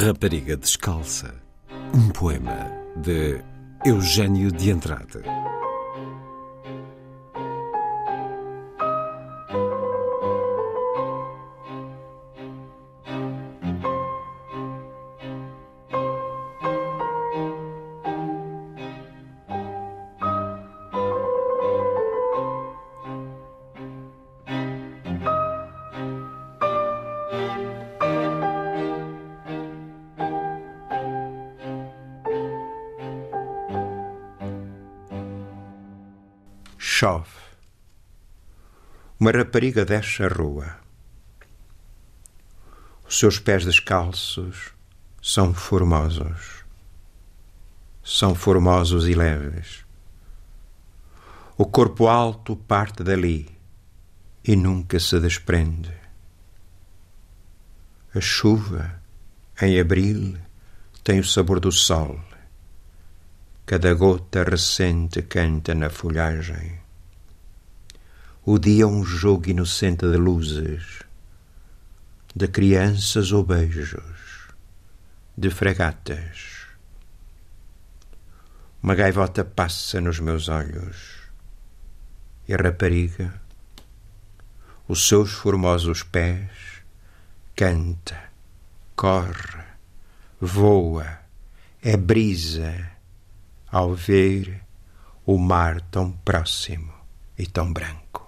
Rapariga Descalça. Um poema de Eugênio de Andrade. Chove. Uma rapariga desce a rua. Os seus pés descalços são formosos. São formosos e leves. O corpo alto parte dali e nunca se desprende. A chuva, em abril, tem o sabor do sol. Cada gota recente canta na folhagem. O dia é um jogo inocente de luzes, de crianças ou beijos, de fragatas. Uma gaivota passa nos meus olhos e a rapariga, os seus formosos pés, canta, corre, voa, é brisa ao ver o mar tão próximo e tão branco.